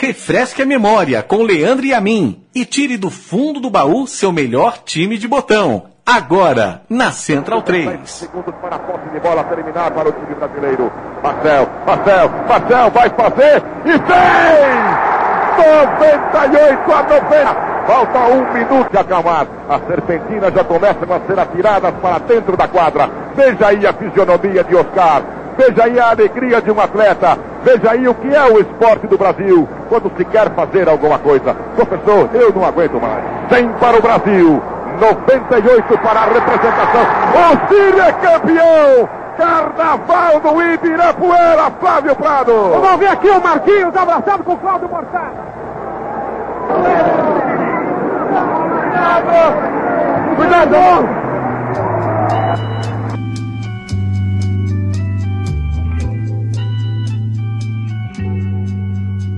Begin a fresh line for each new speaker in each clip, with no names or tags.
Refresque a memória com Leandro e a mim e tire do fundo do baú seu melhor time de botão. Agora, na Central 3.
Segundos para a posse de bola terminar para o time brasileiro. Marcel, Marcel, Marcel vai fazer e fez! 98 a 90. Falta um minuto de acalmar. As serpentinas já começam a ser atiradas para dentro da quadra. Veja aí a fisionomia de Oscar. Veja aí a alegria de um atleta. Veja aí o que é o esporte do Brasil quando se quer fazer alguma coisa. Professor, eu não aguento mais. 100 para o Brasil. 98 para a representação. O Círio é campeão! Carnaval do Ibirapuera, Flávio Prado!
Vamos ver aqui o Marquinhos abraçado com o Flávio Mortari. Cuidado! Cuidado!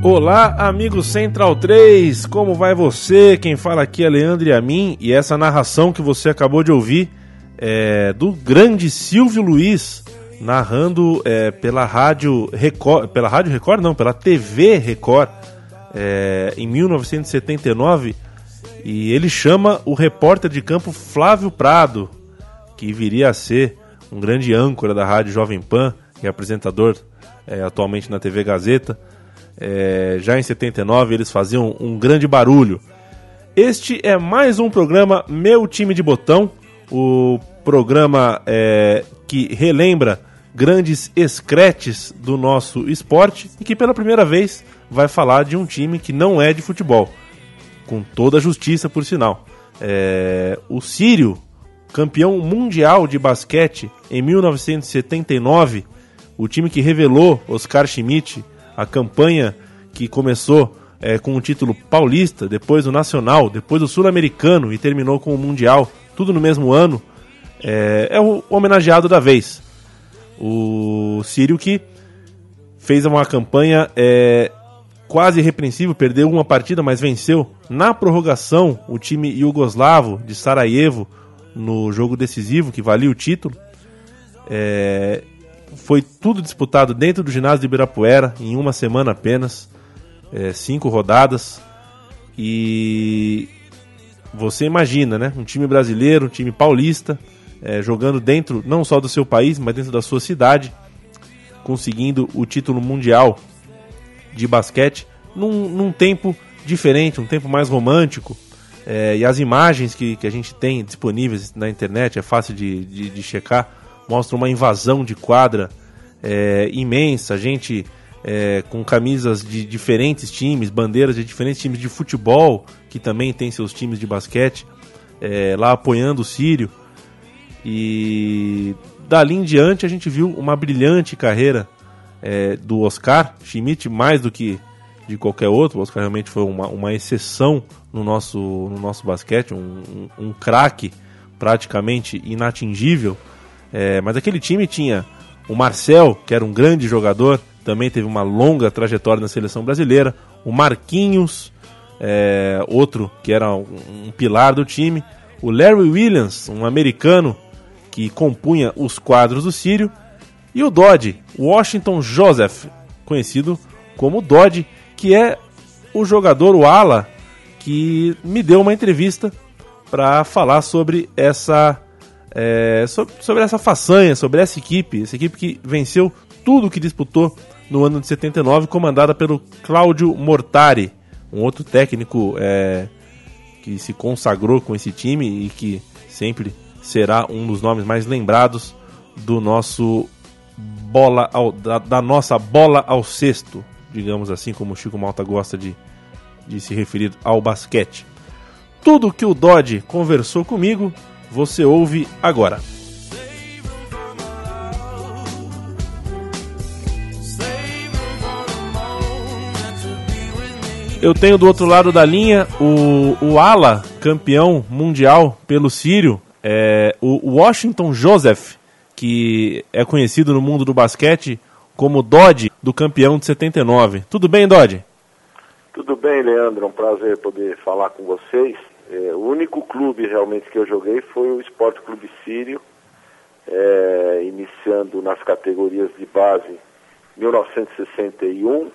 Olá, amigo Central 3, como vai você? Quem fala aqui é Leandro e a mim, e essa narração que você acabou de ouvir é do grande Silvio Luiz, narrando é, pela Rádio Record, pela Rádio Record não, pela TV Record, é, em 1979, e ele chama o repórter de campo Flávio Prado, que viria a ser um grande âncora da Rádio Jovem Pan e apresentador é, atualmente na TV Gazeta. É, já em 79 eles faziam um grande barulho. Este é mais um programa Meu Time de Botão, o programa é, que relembra grandes escretes do nosso esporte e que pela primeira vez vai falar de um time que não é de futebol, com toda a justiça por sinal. É, o Sírio, campeão mundial de basquete em 1979, o time que revelou Oscar Schmidt a campanha que começou é, com o título paulista, depois o nacional, depois o sul-americano e terminou com o mundial, tudo no mesmo ano, é, é o homenageado da vez. O Sírio que fez uma campanha é, quase irrepreensível, perdeu uma partida, mas venceu na prorrogação o time iugoslavo de Sarajevo no jogo decisivo que valia o título. É, foi tudo disputado dentro do ginásio de Ibirapuera, em uma semana apenas, é, cinco rodadas. E você imagina, né? Um time brasileiro, um time paulista, é, jogando dentro não só do seu país, mas dentro da sua cidade, conseguindo o título mundial de basquete num, num tempo diferente, um tempo mais romântico. É, e as imagens que, que a gente tem disponíveis na internet, é fácil de, de, de checar mostra uma invasão de quadra é, imensa, gente é, com camisas de diferentes times, bandeiras de diferentes times de futebol, que também tem seus times de basquete, é, lá apoiando o Sírio. E dali em diante a gente viu uma brilhante carreira é, do Oscar Schmidt, mais do que de qualquer outro. O Oscar realmente foi uma, uma exceção no nosso, no nosso basquete, um, um, um craque praticamente inatingível. É, mas aquele time tinha o Marcel, que era um grande jogador, também teve uma longa trajetória na seleção brasileira. O Marquinhos, é, outro que era um, um, pilar do time. O Larry Williams, um americano que compunha os quadros do Sírio. E o Dodge, Washington Joseph, conhecido como Dodge, que é o jogador, o ala, que me deu uma entrevista para falar sobre essa é, sobre, sobre essa façanha, sobre essa equipe, essa equipe que venceu tudo que disputou no ano de 79, comandada pelo Cláudio Mortari, um outro técnico é, que se consagrou com esse time e que sempre será um dos nomes mais lembrados do nosso bola ao, da, da, nossa bola ao cesto, digamos assim, como o Chico Malta gosta de, de se referir ao basquete. Tudo que o Dodge conversou comigo você ouve agora. Eu tenho do outro lado da linha o, o Ala, campeão mundial pelo Sírio, é, o Washington Joseph, que é conhecido no mundo do basquete como Dodge, do campeão de 79. Tudo bem, Dodge?
Tudo bem, Leandro. É um prazer poder falar com vocês. É, o único clube realmente que eu joguei foi o Esporte Clube Sírio, é, iniciando nas categorias de base 1961,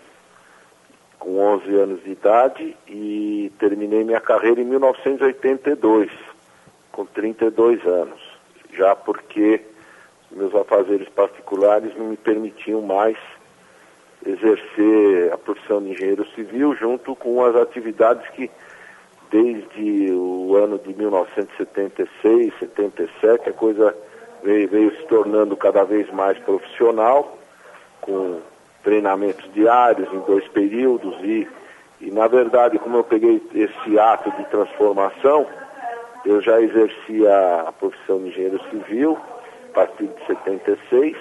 com 11 anos de idade e terminei minha carreira em 1982, com 32 anos, já porque meus afazeres particulares não me permitiam mais exercer a profissão de engenheiro civil junto com as atividades que desde o ano de 1976, 77, a coisa veio, veio se tornando cada vez mais profissional, com treinamentos diários em dois períodos e, e na verdade, como eu peguei esse ato de transformação, eu já exercia a profissão de engenheiro civil a partir de 76,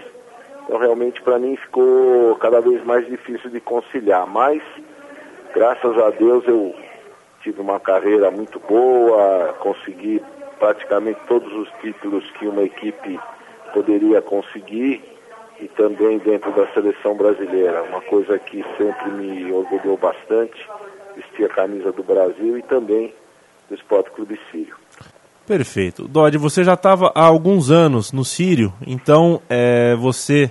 então realmente para mim ficou cada vez mais difícil de conciliar, mas graças a Deus eu tive uma carreira muito boa, consegui praticamente todos os títulos que uma equipe poderia conseguir e também dentro da seleção brasileira, uma coisa que sempre me orgulhou bastante, vestir a camisa do Brasil e também do Esporte Clube Sírio.
Perfeito. Dodge, você já estava há alguns anos no Sírio, então é, você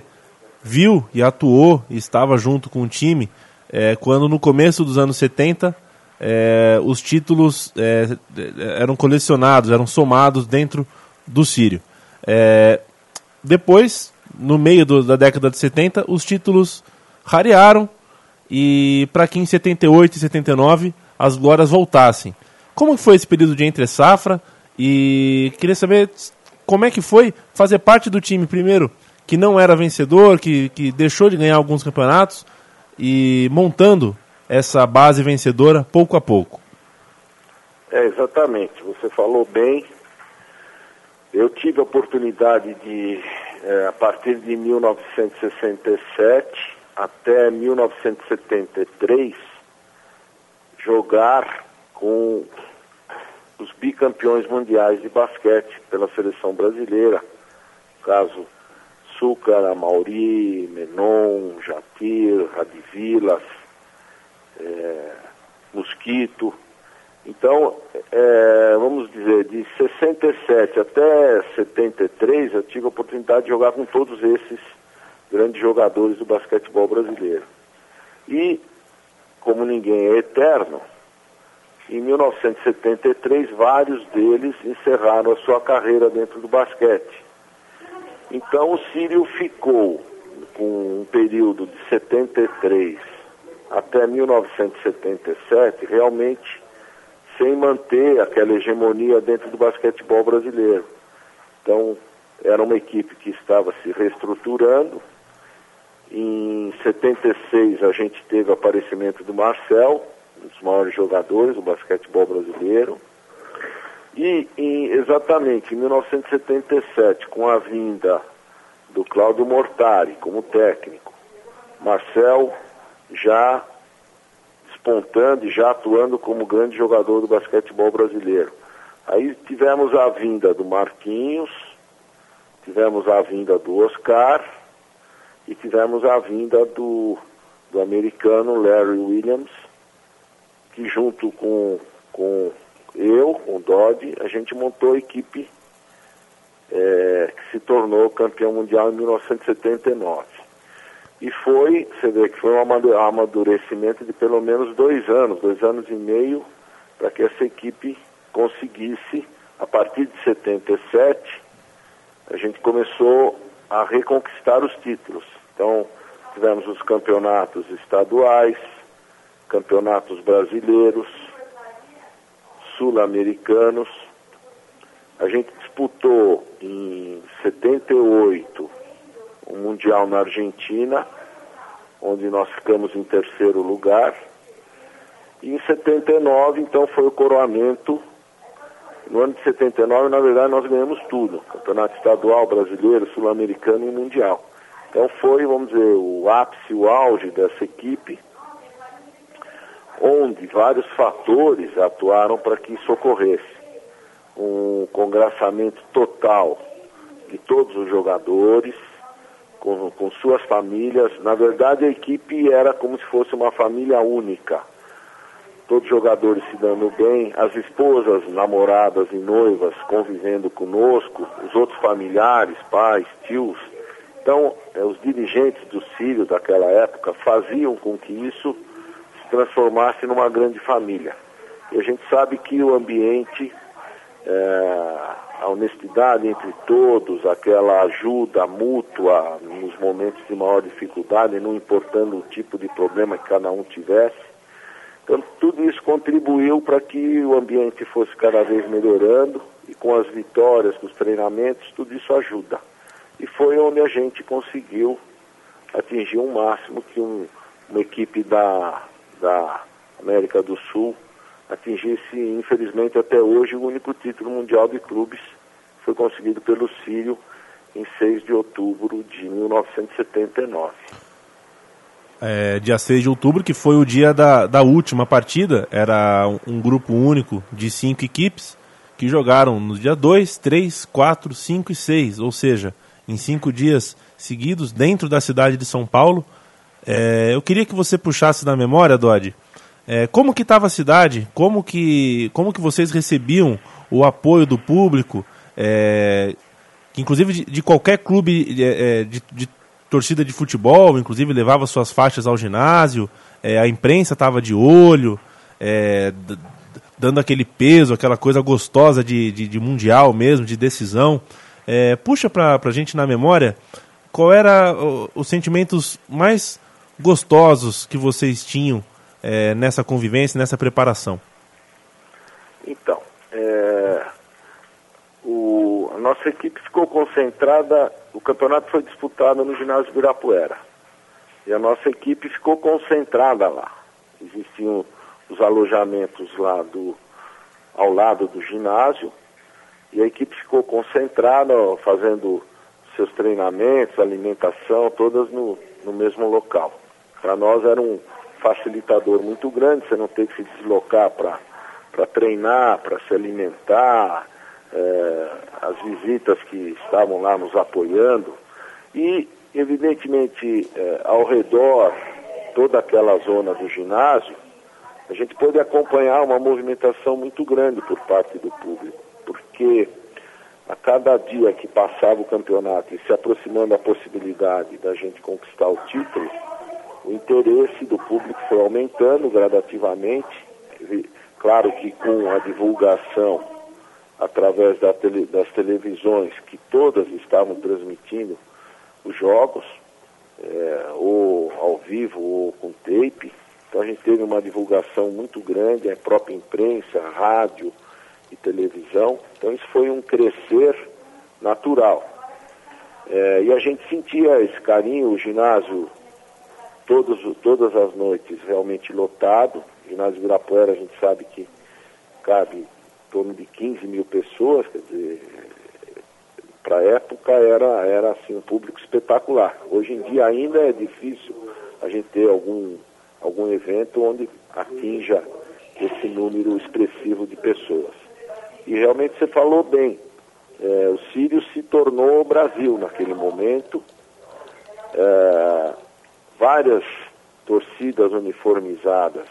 viu e atuou e estava junto com o time é, quando no começo dos anos 70 é, os títulos é, eram colecionados, eram somados dentro do Sírio. É, depois, no meio do, da década de 70, os títulos rarearam e para que em 78 e 79 as glórias voltassem. Como foi esse período de entre safra? E queria saber como é que foi fazer parte do time primeiro que não era vencedor, que, que deixou de ganhar alguns campeonatos e montando essa base vencedora pouco a pouco.
É, exatamente. Você falou bem. Eu tive a oportunidade de, é, a partir de 1967 até 1973, jugar com os bicampeões mundiais de basquete pela seleção brasileira. Caso Súcar, Mauri, Menon, Jatir, Radivilas, é, mosquito. Então, é, vamos dizer, de 67 até 73, eu tive a oportunidade de jogar com todos esses grandes jogadores do basquetebol brasileiro. E, como ninguém é eterno, em 1973, vários deles encerraram a sua carreira dentro do basquete. Então, o Sírio ficou com um período de 73 até 1977 realmente sem manter aquela hegemonia dentro do basquetebol brasileiro. Então, era uma equipe que estava se reestruturando. Em 76 a gente teve o aparecimento do Marcel, um dos maiores jogadores do basquetebol brasileiro. E em, exatamente em 1977, com a vinda do Cláudio Mortari como técnico, Marcel já despontando e já atuando como grande jogador do basquetebol brasileiro. Aí tivemos a vinda do Marquinhos, tivemos a vinda do Oscar e tivemos a vinda do, do americano Larry Williams, que junto com, com eu, com o Dodge, a gente montou a equipe é, que se tornou campeão mundial em 1979. E foi, você vê que foi um amadurecimento de pelo menos dois anos, dois anos e meio, para que essa equipe conseguisse, a partir de 77, a gente começou a reconquistar os títulos. Então, tivemos os campeonatos estaduais, campeonatos brasileiros, sul-americanos. A gente disputou em 78 um Mundial na Argentina, onde nós ficamos em terceiro lugar. E em 79, então, foi o coroamento. No ano de 79, na verdade, nós ganhamos tudo: campeonato estadual, brasileiro, sul-americano e mundial. Então, foi, vamos dizer, o ápice, o auge dessa equipe, onde vários fatores atuaram para que isso ocorresse. Um congraçamento total de todos os jogadores, com, com suas famílias. Na verdade, a equipe era como se fosse uma família única. Todos os jogadores se dando bem, as esposas, namoradas e noivas convivendo conosco, os outros familiares, pais, tios. Então, é, os dirigentes do Sírio daquela época faziam com que isso se transformasse numa grande família. E a gente sabe que o ambiente, é, a honestidade entre todos, aquela ajuda mútua nos momentos de maior dificuldade, não importando o tipo de problema que cada um tivesse. Então, tudo isso contribuiu para que o ambiente fosse cada vez melhorando e com as vitórias, com os treinamentos, tudo isso ajuda. E foi onde a gente conseguiu atingir um máximo que um, uma equipe da, da América do Sul atingisse, infelizmente, até hoje, o único título mundial de clubes foi conseguido pelo Sírio em 6 de outubro de 1979.
É, dia 6 de outubro, que foi o dia da, da última partida, era um, grupo único de cinco equipes que jogaram no dia 2, 3, 4, 5 e 6, ou seja, em cinco dias seguidos dentro da cidade de São Paulo. É, eu queria que você puxasse na memória, Dodi, é, como que estava a cidade, como que, como que vocês recebiam o apoio do público, é, inclusive de, de, qualquer clube é, é, de, de, torcida de futebol, inclusive levava suas faixas ao ginásio, é, a imprensa estava de olho, dando aquele peso, aquela coisa gostosa de, de, de mundial mesmo, de decisão. puxa para a gente na memória qual era os sentimentos mais gostosos que vocês tinham é, nessa convivência, nessa preparação?
Então, é, o, a nossa equipe ficou concentrada, o campeonato foi disputado no ginásio Ibirapuera. E a nossa equipe ficou concentrada lá. Existiam os alojamentos lá do, ao lado do ginásio, e a equipe ficou concentrada, fazendo seus treinamentos, alimentação, todas no, no mesmo local. Para nós era um facilitador muito grande, você não ter que se deslocar para treinar, para se alimentar, é, as visitas que estavam lá nos apoiando. E, evidentemente, é, ao redor, toda aquela zona do ginásio, a gente pôde acompanhar uma movimentação muito grande por parte do público, porque a cada dia que passava o campeonato e se aproximando a possibilidade da gente conquistar o título, o interesse do público foi aumentando gradativamente. Claro que com a divulgação através da tele, das televisões, que todas estavam transmitindo os jogos, é, ou ao vivo ou com tape. Então a gente teve uma divulgação muito grande, a própria imprensa, rádio, e televisão. Então isso foi um crescer natural. É, e a gente sentia esse carinho, o ginásio todos, todas as noites realmente lotado. O ginásio Ibirapuera a gente sabe que cabe em torno de 15 mil pessoas, quer dizer, para a época era, era assim, um público espetacular. Hoje em dia ainda é difícil a gente ter algum, algum evento onde atinja esse número expressivo de pessoas. E realmente você falou bem. É, o Sírio se tornou o Brasil naquele momento. É, várias torcidas uniformizadas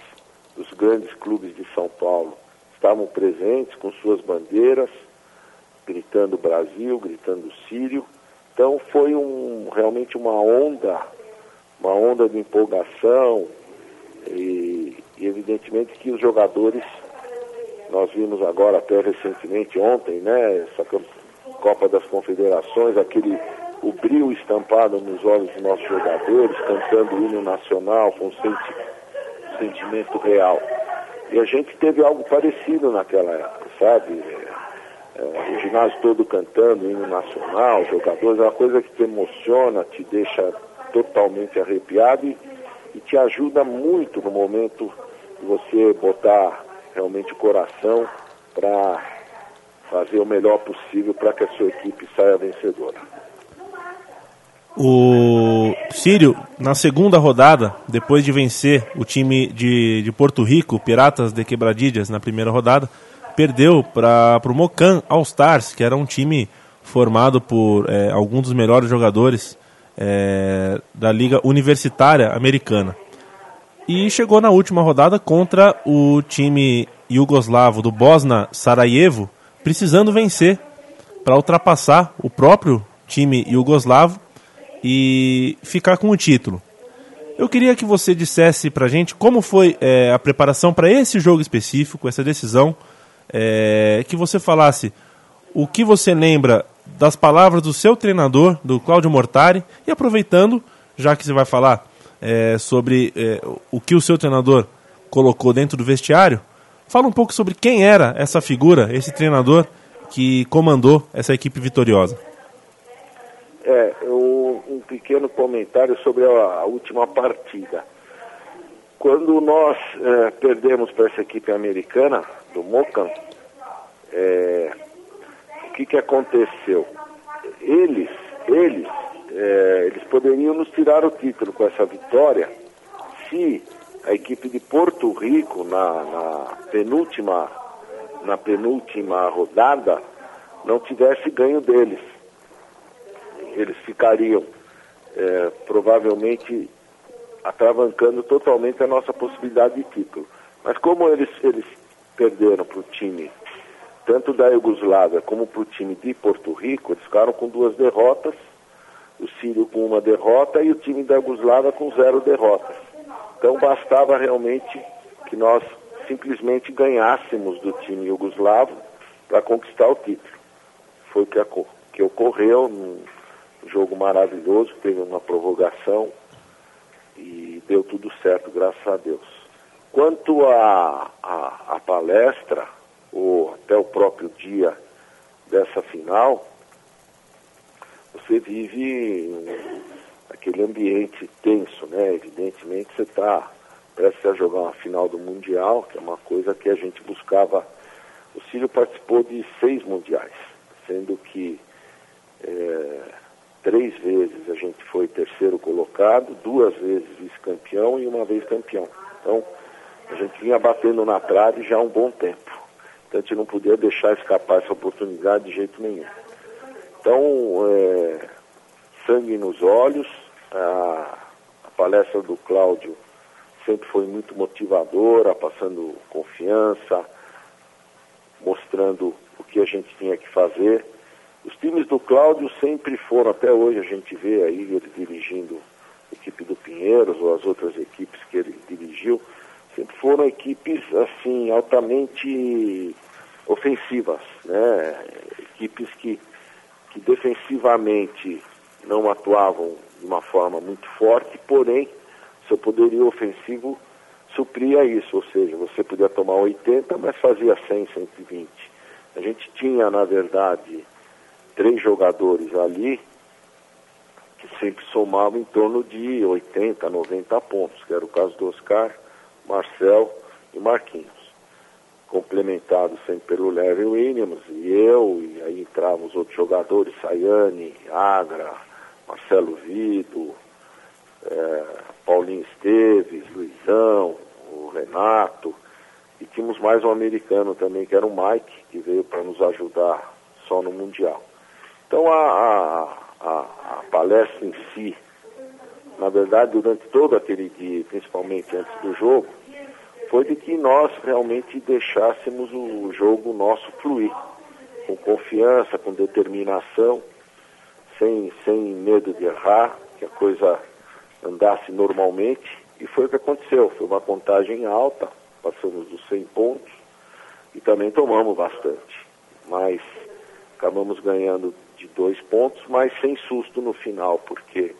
dos grandes clubes de São Paulo estavam presentes com suas bandeiras, gritando Brasil, gritando Sírio. Então foi um, realmente uma onda, uma onda de empolgação e, e evidentemente que os jogadores nós vimos agora até recentemente, ontem, né, essa Copa das Confederações, aquele o brilho estampado nos olhos dos nossos jogadores, cantando o hino nacional com senti sentimento real. E a gente teve algo parecido naquela época, sabe? É, é, o ginásio todo cantando hino nacional, jogadores, é uma coisa que te emociona, te deixa totalmente arrepiado e, e te ajuda muito no momento de você botar realmente o coração para fazer o melhor possível para que a sua equipe saia vencedora.
O Sírio, na segunda rodada, depois de vencer o time de, de Porto Rico, Piratas de Quebradilhas, na primeira rodada, perdeu para o Mocan All Stars, que era um time formado por é, alguns dos melhores jogadores é, da Liga Universitária Americana. E chegou na última rodada contra o time iugoslavo do Bosna Sarajevo, precisando vencer para ultrapassar o próprio time iugoslavo e ficar com o título. Eu queria que você dissesse pra gente como foi é, a preparação para esse jogo específico, essa decisão, é, que você falasse o que você lembra das palavras do seu treinador, do Cláudio Mortari, e aproveitando, já que você vai falar é, sobre é, o que o seu treinador colocou dentro do vestiário, fala um pouco sobre quem era essa figura, esse treinador que comandou essa equipe vitoriosa.
É, um pequeno comentário sobre a, a última partida. Quando nós é, perdemos para essa equipe americana, do Mocan, é, o que, que aconteceu? Eles, eles, é, eles poderiam nos tirar o título com essa vitória se a equipe de Porto Rico, na, na penúltima, na penúltima rodada, não tivesse ganho deles eles ficariam é, provavelmente atravancando totalmente a nossa possibilidade de título. Mas como eles, eles perderam para o time, tanto da Iugoslávia como para o time de Porto Rico, eles ficaram com duas derrotas, o Sírio com uma derrota e o time da Iugoslávia com zero derrotas. Então bastava realmente que nós simplesmente ganhássemos do time iugoslavo para conquistar o título. Foi o que, que ocorreu. Jogo maravilhoso, teve uma prorrogação e deu tudo certo, graças a Deus. Quanto à a, a, a, palestra, ou até o próprio dia dessa final, você vive aquele ambiente tenso, né? Evidentemente você está prestes a jogar uma final do Mundial, que é uma coisa que a gente buscava. O Círio participou de seis mundiais, sendo que é, Três vezes a gente foi terceiro colocado, duas vezes vice-campeão e uma vez campeão. Então, a gente vinha batendo na trave já há um bom tempo. Então, a gente não podia deixar escapar essa oportunidade de jeito nenhum. Então, é, sangue nos olhos, a, a palestra do Cláudio sempre foi muito motivadora, passando confiança, mostrando o que a gente tinha que fazer. Os times do Cláudio sempre foram, até hoje a gente vê aí ele dirigindo a equipe do Pinheiros ou as outras equipes que ele dirigiu, sempre foram equipes assim altamente ofensivas, né? Equipes que, que defensivamente não atuavam de uma forma muito forte, porém seu poderio ofensivo supria isso, ou seja, você podia tomar 80, mas fazia 100, 120. A gente tinha, na verdade, três jogadores ali que sempre somavam em torno de 80, 90 pontos, que era o caso do Oscar, Marcel e Marquinhos. Complementado sempre pelo Levin Williams e eu, e aí entravam os outros jogadores, Sayane, Agra, Marcelo Vido, é, Paulinho Esteves, Luizão, o Renato, e tínhamos mais um americano também, que era o Mike, que veio para nos ajudar só no Mundial. Então a, a, a, palestra em si, na verdade, durante todo aquele dia, principalmente antes do jogo, foi de que nós realmente deixássemos o jogo nosso fluir, com confiança, com determinação, sem, sem medo de errar, que a coisa andasse normalmente, e foi o que aconteceu. Foi uma contagem alta, passamos dos 100 pontos e também tomamos bastante, mas acabamos ganhando de dois pontos, mas sem susto no final, porque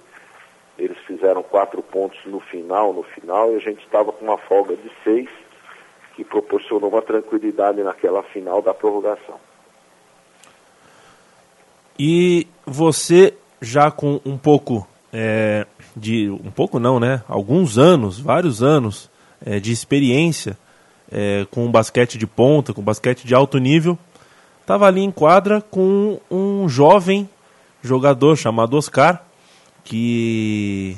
eles fizeram quatro pontos no final, no final, e a gente estava com uma folga de seis, que proporcionou uma tranquilidade naquela final da prorrogação.
E você já com um pouco é, de um pouco não, né? Alguns anos, vários anos é, de experiência é, com basquete de ponta, com basquete de alto nível, estava ali em quadra com um jovem jogador chamado Oscar, que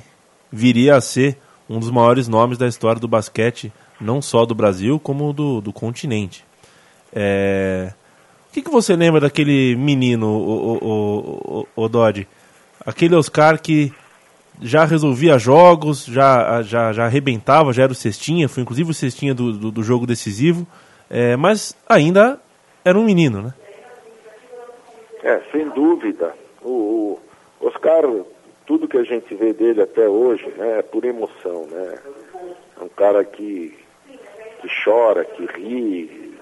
viria a ser um dos maiores nomes da história do basquete, não só do Brasil, como do, do continente. É... O que, que você lembra daquele menino, o, o, o, o, Dodge? Aquele Oscar que já resolvia jogos, já, já, já arrebentava, já era o cestinha, foi inclusive o cestinha do, do, do jogo decisivo, é, mas ainda era um menino, né?
É, sem dúvida. O, o Oscar tudo que a gente vê dele até hoje né, é por emoção. Né? É um cara que, que chora, que ri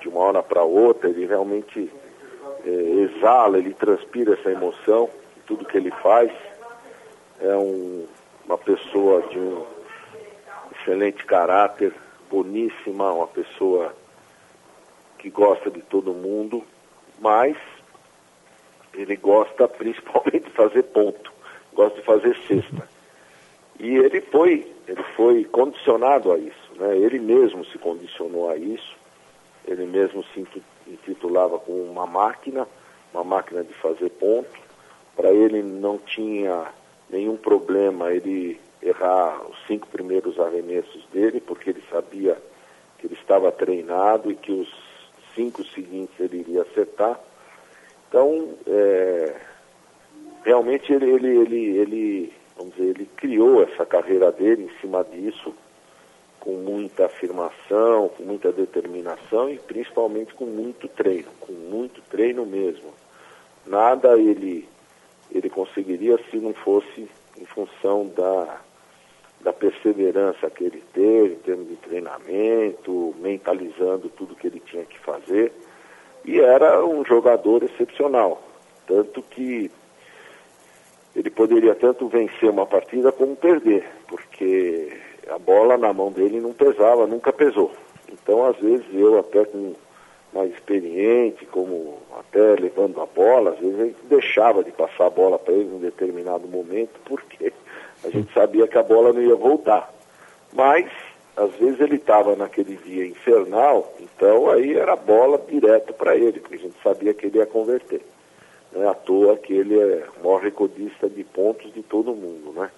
de uma hora para outra, ele realmente é, exala, ele transpira essa emoção, tudo que ele faz. É um, uma pessoa de um excelente caráter, boníssima, uma pessoa que gosta de todo mundo, mas ele gosta principalmente de fazer ponto, gosta de fazer cesta. E ele foi, ele foi condicionado a isso, né? Ele mesmo se condicionou a isso, ele mesmo se intitulava como uma máquina, uma máquina de fazer ponto. Para ele não tinha nenhum problema ele errar os cinco primeiros arremessos dele, porque ele sabia que ele estava treinado e que os cinco seguintes ele iria acertar. Então, é, realmente ele, ele, ele, ele, vamos dizer, ele criou essa carreira dele em cima disso, com muita afirmação, com muita determinação e principalmente com muito treino, com muito treino mesmo. Nada ele, ele conseguiria se não fosse em função da, da perseverança que ele teve em termos de treinamento, mentalizando tudo que ele tinha que fazer e era um jogador excepcional. Tanto que ele poderia tanto vencer uma partida como perder, porque a bola na mão dele não pesava, nunca pesou. Então, às vezes, eu até com mais experiente, como até levando a bola, às vezes a gente deixava de passar a bola para ele em um determinado momento, porque a gente sabia que a bola não ia voltar. Mas às vezes ele estava naquele dia infernal, então aí era bola direto para ele, porque a gente sabia que ele ia converter. Não é à toa que ele é o maior recordista de pontos de todo mundo, né?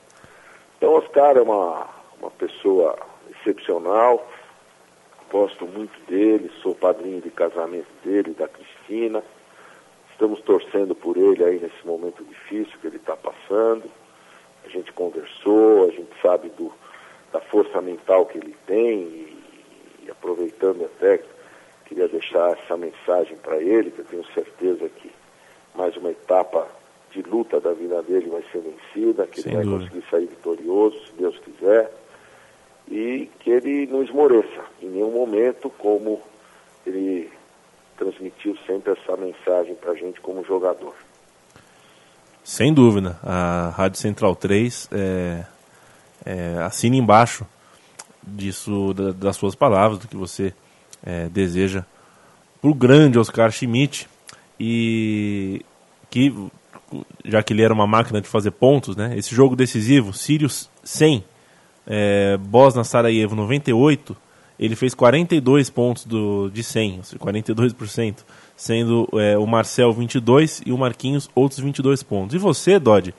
Então Oscar é uma, uma pessoa excepcional, gosto muito dele, sou padrinho de casamento dele, da Cristina. Estamos torcendo por ele aí nesse momento difícil que ele está passando. A gente conversou, a gente sabe do, da força mental que ele tem e, e aproveitando até, queria deixar essa mensagem para ele, que eu tenho certeza que mais uma etapa de luta da vida dele vai ser vencida, que Sem ele vai dúvida. conseguir sair vitorioso, se Deus quiser, e que ele não esmoreça em nenhum momento, como ele transmitiu sempre essa mensagem para a gente como jogador.
Sem dúvida, a Rádio Central 3 é, é, assine embaixo disso, da, das suas palavras, do que você é, deseja para o grande Oscar Schmidt e que já que ele era uma máquina de fazer pontos, né? Esse jogo decisivo, Sirius 100, é, Bosna Sarajevo 98, ele fez 42 pontos do, de 100, 42%, sendo é, o Marcel 22 e o Marquinhos outros 22 pontos. E você, Dodge,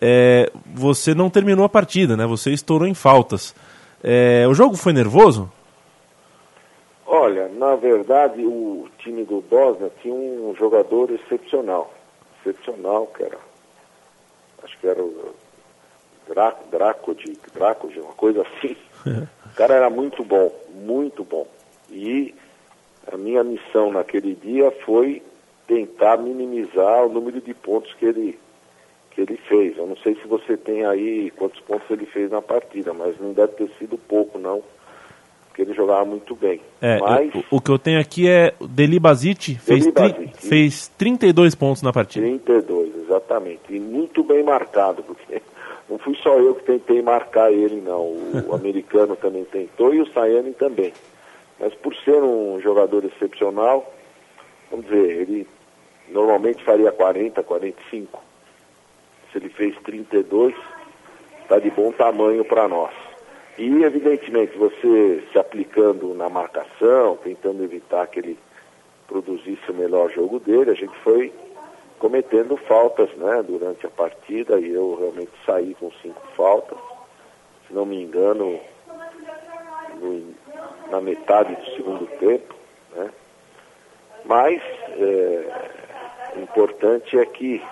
é, você não terminou a partida, né? Você estourou em faltas. É, o jogo foi nervoso?
Olha, na verdade o time do Bosnia tinha um jogador excepcional. Excepcional, que era. Acho que era o Draco, Draco de Draco, uma coisa assim. o cara era muito bom, muito bom. E a minha missão naquele dia foi tentar minimizar o número de pontos que ele que ele fez. Eu não sei se você tem aí quantos pontos ele fez na partida, mas não deve ter sido pouco, não. Porque ele jogava muito bem.
É,
mas...
eu, o que eu tenho aqui é o Deli Basite fez, tri, fez 32 pontos na partida.
32, exatamente. E muito bem marcado, porque não fui só eu que tentei marcar ele, não. O americano também tentou e o Sayane também. Mas por ser um jogador excepcional, vamos dizer, ele normalmente faria 40, 45 se ele fez 32, está de bom tamanho para nós. E, evidentemente, você se aplicando na marcação, tentando evitar que ele produzisse o melhor jogo dele, a gente foi cometendo faltas né, durante a partida e eu realmente saí com cinco faltas. Se não me engano, no, na metade do segundo tempo. Né? Mas é, o importante é que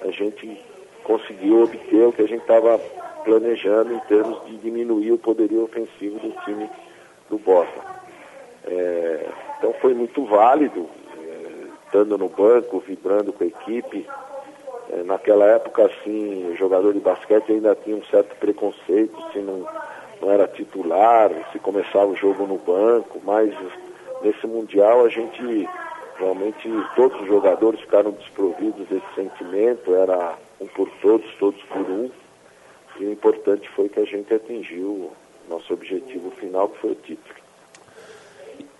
a gente conseguiu obter o que a gente estava planejando em termos de diminuir o poderio ofensivo do time do Boston. É, então foi muito válido, é, estando no banco, vibrando com a equipe, É, naquela época, assim, o jogador de basquete ainda tinha um certo preconceito, se não, não era titular, se começava o jogo no banco, mas nesse Mundial a gente realmente todos os jogadores ficaram desprovidos desse sentimento, era um por todos, todos por um. E o importante foi que a gente atingiu nosso objetivo final, que foi o título.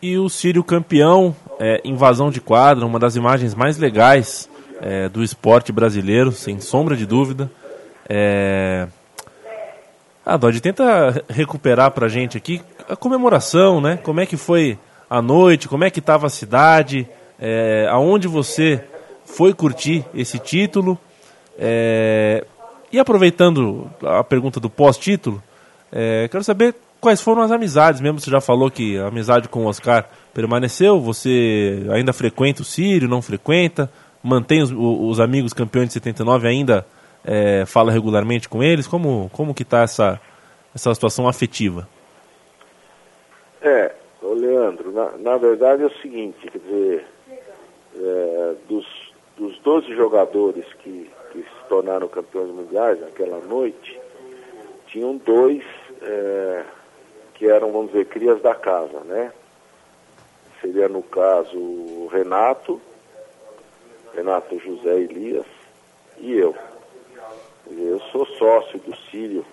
E o Sírio campeão, é, invasão de quadra, uma das imagens mais legais é, do esporte brasileiro, sem sombra de dúvida. É... Ah, Dodge, tenta recuperar pra gente aqui a comemoração, né? Como é que foi a noite, como é que estava a cidade, é, aonde você foi curtir esse título. É, e aproveitando a pergunta do pós-título, é, quero saber quais foram as amizades, mesmo você já falou que a amizade com o Oscar permaneceu, você ainda frequenta o Sírio, não frequenta, mantém os, os amigos campeões de 79 ainda é, fala regularmente com eles? Como, como que está essa, essa situação afetiva?
É, Leandro, na, na verdade é o seguinte, quer dizer, é, dos, dos 12 jogadores que, que se tornaram campeões mundiais naquela noite, tinham dois é, que eram, vamos dizer, crias da casa, né? Seria no caso o Renato, Renato José Elias e eu. Eu sou sócio do Sírio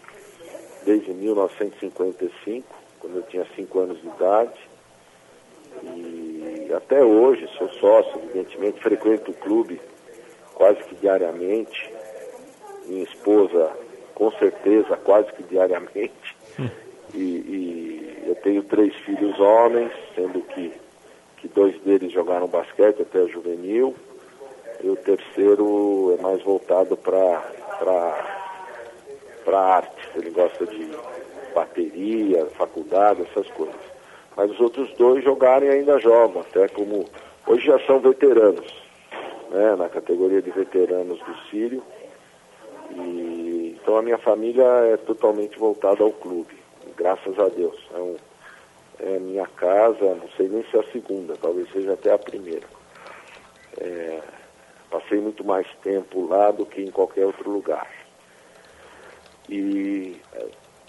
desde 1955, quando eu tinha 5 anos de idade. E até hoje sou sócio, evidentemente, frequento o clube quase que diariamente. Minha esposa, com certeza, quase que diariamente. E, e, eu tenho três filhos homens, sendo que, que dois deles jogaram basquete até juvenil. E o terceiro é mais voltado para para arte. Ele gosta de bateria, faculdade, essas coisas mas os outros dois jogaram e ainda jogam, até como hoje já são veteranos, né, na categoria de veteranos do Sírio. E, então a minha família é totalmente voltada ao clube, graças a Deus. É, um, é minha casa, não sei nem se é a segunda, talvez seja até a primeira. É, passei muito mais tempo lá do que em qualquer outro lugar. E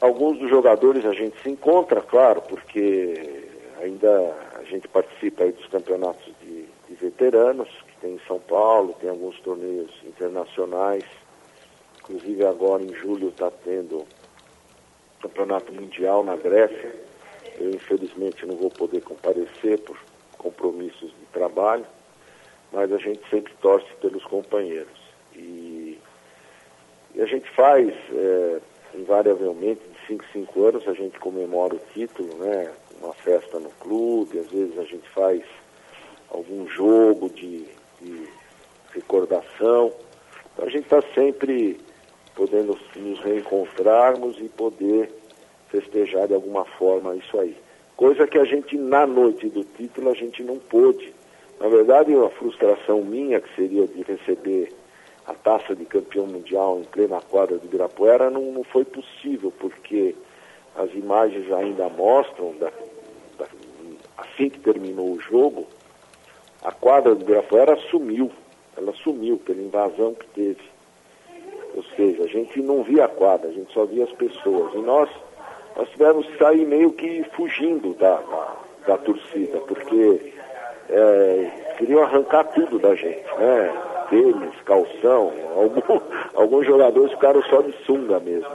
Alguns dos jogadores a gente se encontra, claro, porque ainda a gente participa dos campeonatos de, de veteranos, que tem em São Paulo, tem alguns torneios internacionais. Inclusive agora em julho está tendo campeonato mundial na Grécia. Eu infelizmente não vou poder comparecer por compromissos de trabalho, mas a gente sempre torce pelos companheiros. E, e a gente faz é, invariavelmente, de 5 em 5 anos, a gente comemora o título, né? Uma festa no clube, às vezes a gente faz algum jogo de, de recordação. Então a gente está sempre podendo nos reencontrarmos e poder festejar de alguma forma isso aí. Coisa que a gente, na noite do título, a gente não pôde. Na verdade, uma frustração minha, que seria de receber a taça de campeão mundial em plena quadra do Ibirapuera não, não foi possível, porque as imagens ainda mostram, da, da, assim que terminou o jogo, a quadra do Ibirapuera sumiu, ela sumiu pela invasão que teve. Ou seja, a gente não via a quadra, a gente só via as pessoas. E nós, nós tivemos que sair meio que fugindo da, da, da torcida, porque é, queriam arrancar tudo da gente, né? tênis, calção, algum, alguns jogadores ficaram só de sunga mesmo.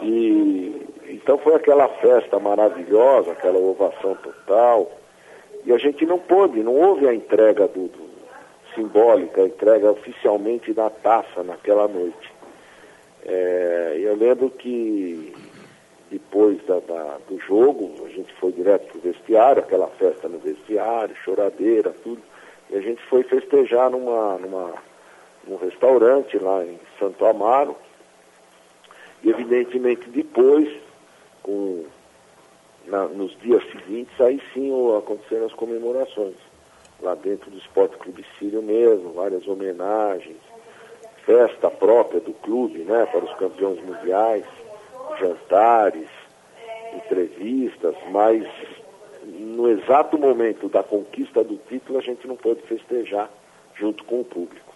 E então foi aquela festa maravilhosa, aquela ovação total. E a gente não pôde, não houve a entrega do, do simbólica, a entrega oficialmente da taça naquela noite. É, eu lembro que depois da, da, do jogo, a gente foi direto para o vestiário, aquela festa no vestiário, choradeira, tudo. E a gente foi festejar numa, numa num restaurante lá em Santo Amaro. E evidentemente depois, com, na, nos dias seguintes, aí sim aconteceram as comemorações. Lá dentro do Esporte Clube Sírio mesmo, várias homenagens, festa própria do clube, né, para os campeões mundiais, jantares, entrevistas, mas no exato momento da conquista do título a gente não pôde festejar junto com o público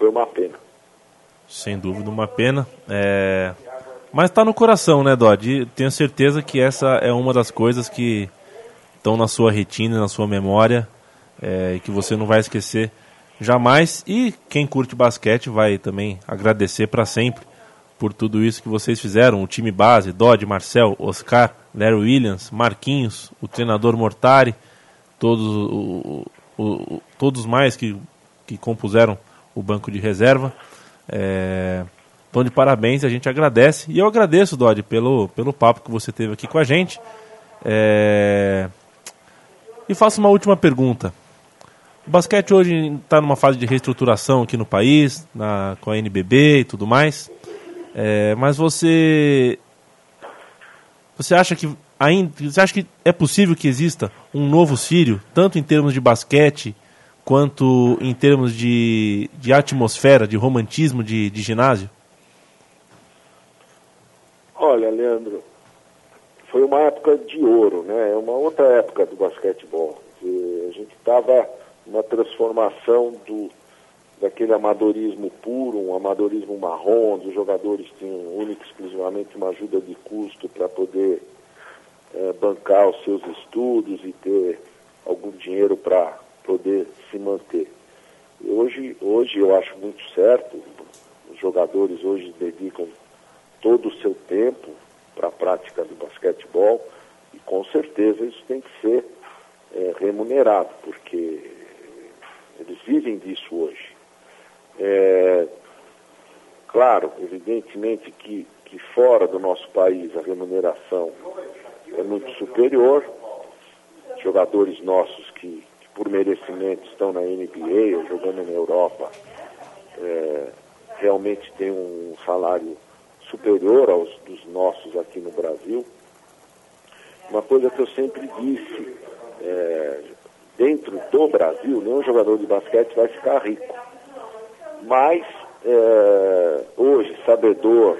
foi uma pena.
Sem dúvida, uma pena. É... Mas está no coração, né, Dodge? Tenho certeza que essa é uma das coisas que estão na sua retina, na sua memória, é, que você não vai esquecer jamais. E quem curte basquete vai também agradecer para sempre por tudo isso que vocês fizeram. O time base, Dodge, Marcel, Oscar, Larry Williams, Marquinhos, o treinador Mortari, todos, o, o, todos mais que, que compuseram o banco de reserva. É, então, de parabéns, a gente agradece. E eu agradeço, Dodge, pelo, pelo papo que você teve aqui com a gente. É... E faço uma última pergunta. O basquete hoje está numa fase de reestruturação aqui no país, na, com a NBB e tudo mais. É, mas você você acha que ainda você acha que é possível que exista um novo Sírio, tanto em termos de basquete quanto em termos de, de atmosfera, de romantismo de, de ginásio?
Olha, Leandro, foi uma época de ouro, né? É uma outra época do basquetebol. A gente estava numa transformação do, daquele amadorismo puro, um amadorismo marrom, onde os jogadores tinham única e exclusivamente uma ajuda de custo para poder é, bancar os seus estudos e ter algum dinheiro para poder se manter. Hoje, hoje eu acho muito certo, os jogadores hoje dedicam todo o seu tempo para a prática do basquetebol e com certeza isso tem que ser é, remunerado, porque eles vivem disso hoje. É, claro, evidentemente que, que fora do nosso país a remuneração é muito superior. Jogadores nossos que, que por merecimento estão na NBA ou jogando na Europa é, realmente têm um salário superior aos dos nossos aqui no Brasil. Uma coisa que eu sempre disse, é, dentro do Brasil, nenhum jogador de basquete vai ficar rico mas é, hoje, sabedor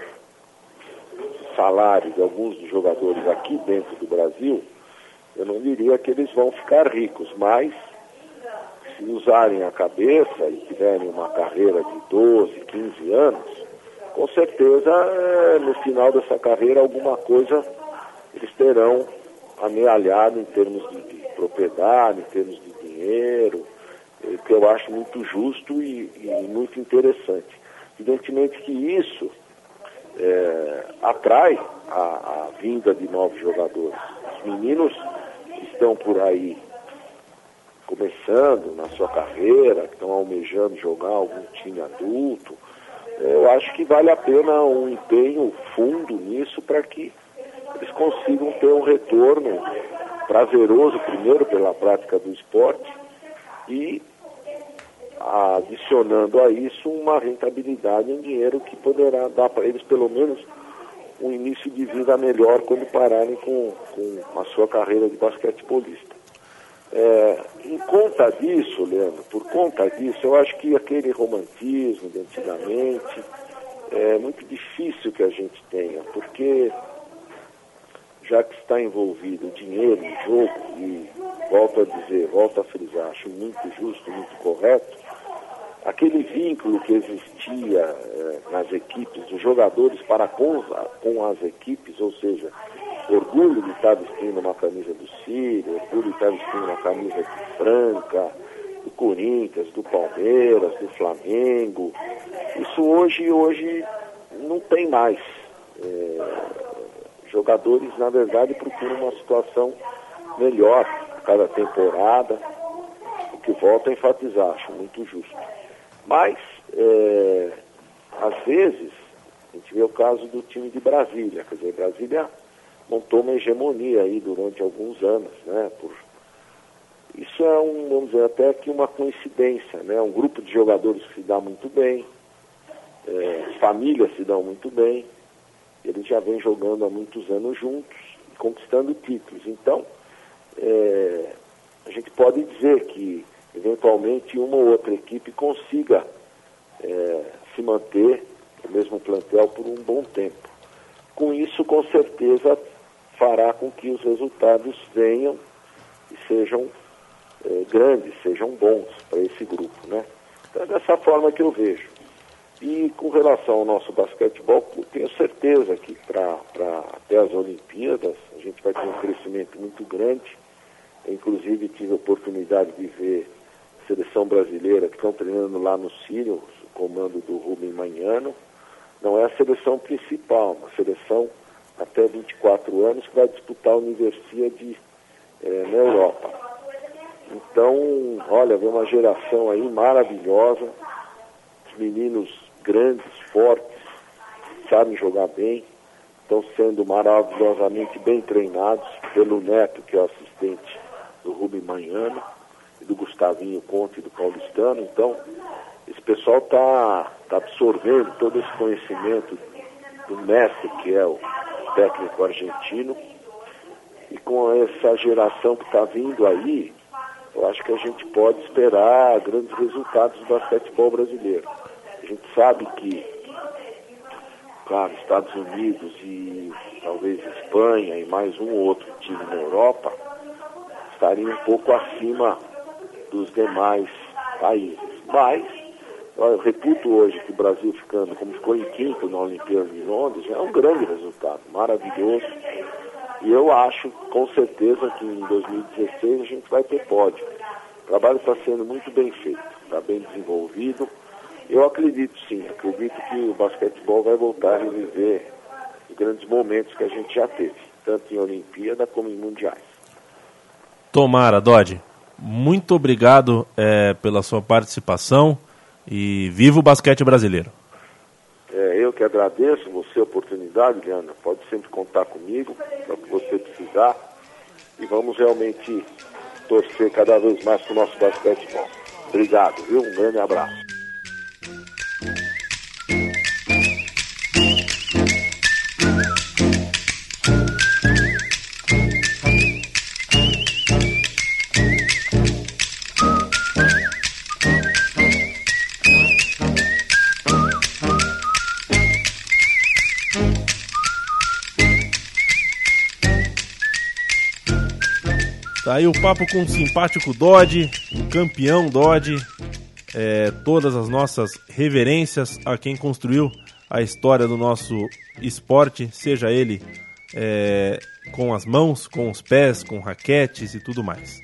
salário de alguns dos jogadores aqui dentro do Brasil, eu não diria que eles vão ficar ricos, mas se usarem a cabeça e tiverem uma carreira de 12, 15 anos, com certeza é, no final dessa carreira alguma coisa eles terão amealhado em termos de, de propriedade, em termos de dinheiro, que eu acho muito justo e, e muito interessante. Evidentemente que isso é, atrai a, a, vinda de novos jogadores. Os meninos estão por aí começando na sua carreira, estão almejando jogar algum time adulto. Eu acho que vale a pena um empenho fundo nisso para que eles consigam ter um retorno prazeroso, primeiro pela prática do esporte e adicionando a isso uma rentabilidade em dinheiro que poderá dar para eles pelo menos um início de vida melhor quando pararem com, com a sua carreira de basquetebolista. É, em conta disso, Leandro, por conta disso, eu acho que aquele romantismo de antigamente é muito difícil que a gente tenha, porque já que está envolvido dinheiro jogo, e volto a dizer, volto a frisar, acho muito justo, muito correto, aquele vínculo que existia eh, nas equipes, dos jogadores para com, com as equipes, ou seja, orgulho de estar vestindo uma camisa do Sírio, orgulho de estar vestindo uma camisa de Franca, do Corinthians, do Palmeiras, do Flamengo. Isso hoje, hoje não tem mais. É, jogadores, na verdade, procuram uma situação melhor cada temporada, o que volto a enfatizar, acho muito justo. Mas, é, às vezes, a gente vê o caso do time de Brasília. Quer dizer, Brasília montou uma hegemonia aí durante alguns anos, né? Por... Isso é um, vamos dizer, até que uma coincidência, né? Um grupo de jogadores que se dá muito bem, é, famílias se dão muito bem, eles já vêm jogando há muitos anos juntos e conquistando títulos. Então, é, a gente pode dizer que eventualmente uma ou outra equipe consiga é, se manter no mesmo plantel por um bom tempo. Com isso, com certeza, fará com que os resultados venham e sejam é, grandes, sejam bons para esse grupo. Né? Então é dessa forma que eu vejo. E com relação ao nosso basquetebol, tenho certeza que para até as Olimpíadas a gente vai ter um crescimento muito grande. Inclusive tive a oportunidade de ver seleção brasileira que estão treinando lá no Sírio, comando do Rubem Manhano. Não é a seleção principal, uma seleção até 24 anos que vai disputar a Universidade eh, na Europa. Então, olha, vem uma geração aí maravilhosa, os meninos grandes, fortes, sabem jogar bem, estão sendo maravilhosamente bem treinados pelo Neto, que é o assistente do Rubem Manhano, do Gustavinho Conte do Paulistano. Então, esse pessoal está tá absorvendo todo esse conhecimento do mestre, que é o técnico argentino, e com essa geração que está vindo aí, eu acho que a gente pode esperar grandes resultados do basquetebol brasileiro. A gente sabe que, claro, Estados Unidos e talvez Espanha e mais um ou outro time na Europa estariam um pouco acima dos demais países. Mas eu reputo hoje que o Brasil ficando como ficou em quinto na Olimpíada de Londres é um grande resultado, maravilhoso. E eu acho, com certeza, que em 2016 a gente vai ter pódio. O trabalho está sendo muito bem feito, está bem desenvolvido. Eu acredito sim, acredito que o basquetebol vai voltar a reviver os grandes momentos que a gente já teve, tanto em Olimpíada como em Mundiais.
Tomara, Dodge. Muito obrigado é, pela sua participação e viva o basquete brasileiro.
É, eu que agradeço você a oportunidade, Leandro. Pode sempre contar comigo para o que você precisar. E vamos realmente torcer cada vez mais para o nosso basquetebol. Obrigado, viu? Um grande abraço.
Tá aí o papo com o simpático Dodge, o campeão Dodge. É, todas as nossas reverências a quem construiu a história do nosso esporte, seja ele é, com as mãos, com os pés, com raquetes e tudo mais.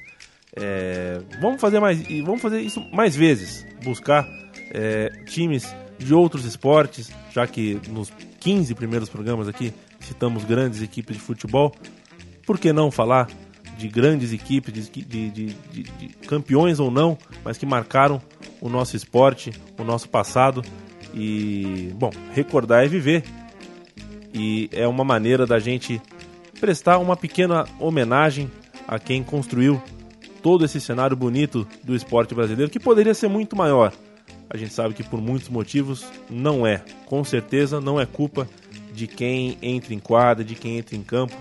É, vamos fazer mais, vamos fazer isso mais vezes, buscar é, times de outros esportes, já que nos 15 primeiros programas aqui citamos grandes equipes de futebol. Por que não falar de grandes equipes, de, de, de, de, campeões ou não, mas que marcaram o nosso esporte, o nosso passado. E, bom, recordar é viver. E é uma maneira da gente prestar uma pequena homenagem a quem construiu todo esse cenário bonito do esporte brasileiro, que poderia ser muito maior. A gente sabe que por muitos motivos não é. Com certeza não é culpa de quem entra em quadra, de quem entra em campo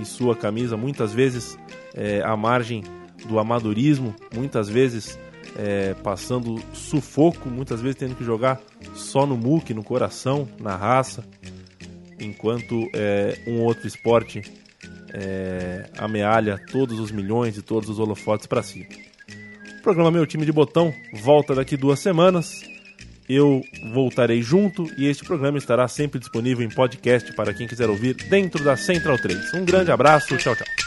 e sua camisa muitas vezes é, à margem do amadorismo, muitas vezes é, passando sufoco, muitas vezes tendo que jogar só no muque, no coração, na raça, enquanto é, um outro esporte é, amealha todos os milhões e todos os holofotes para si. O programa Meu Time de Botão volta daqui duas semanas. Eu voltarei junto e este programa estará sempre disponível em podcast para quem quiser ouvir dentro da Central 3. Um grande abraço, tchau, tchau.